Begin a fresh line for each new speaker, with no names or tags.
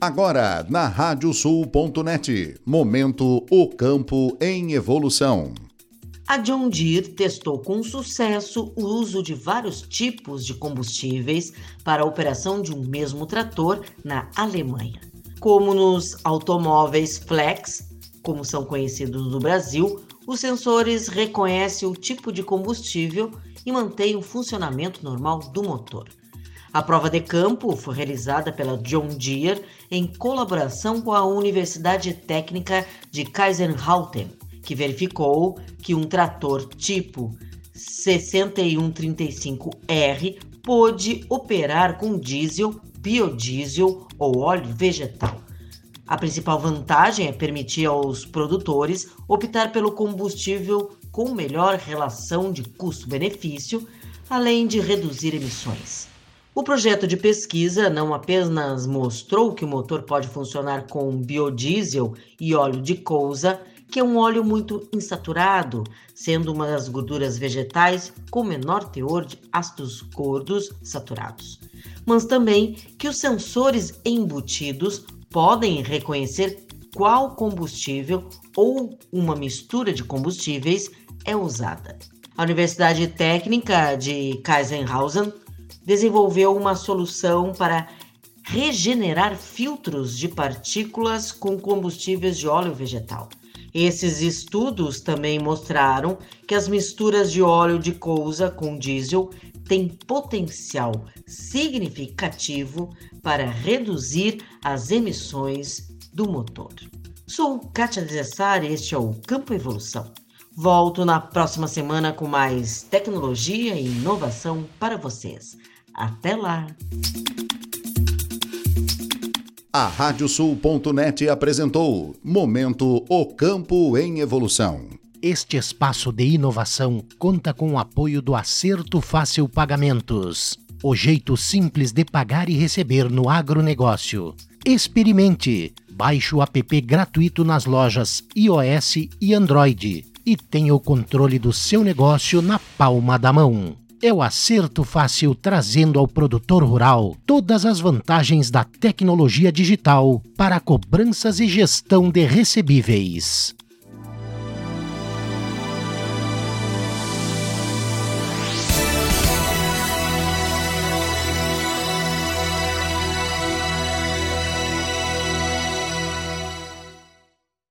Agora, na radiosul.net, momento O Campo em Evolução.
A John Deere testou com sucesso o uso de vários tipos de combustíveis para a operação de um mesmo trator na Alemanha. Como nos automóveis flex, como são conhecidos no Brasil, os sensores reconhecem o tipo de combustível e mantêm o funcionamento normal do motor. A prova de campo foi realizada pela John Deere em colaboração com a Universidade Técnica de Kaiserslautern, que verificou que um trator tipo 6135R pôde operar com diesel, biodiesel ou óleo vegetal. A principal vantagem é permitir aos produtores optar pelo combustível com melhor relação de custo-benefício, além de reduzir emissões. O projeto de pesquisa não apenas mostrou que o motor pode funcionar com biodiesel e óleo de couza, que é um óleo muito insaturado, sendo uma das gorduras vegetais com menor teor de ácidos gordos saturados, mas também que os sensores embutidos podem reconhecer qual combustível ou uma mistura de combustíveis é usada. A Universidade Técnica de Kaisenhausen desenvolveu uma solução para regenerar filtros de partículas com combustíveis de óleo vegetal. Esses estudos também mostraram que as misturas de óleo de couza com diesel têm potencial significativo para reduzir as emissões do motor. Sou Kátia Desessar e este é o Campo Evolução. Volto na próxima semana com mais tecnologia e inovação para vocês. Até lá!
A Radiosul.net apresentou Momento O Campo em Evolução.
Este espaço de inovação conta com o apoio do Acerto Fácil Pagamentos. O jeito simples de pagar e receber no agronegócio. Experimente! Baixe o app gratuito nas lojas iOS e Android e tenha o controle do seu negócio na palma da mão é o acerto fácil trazendo ao produtor rural todas as vantagens da tecnologia digital para cobranças e gestão de recebíveis.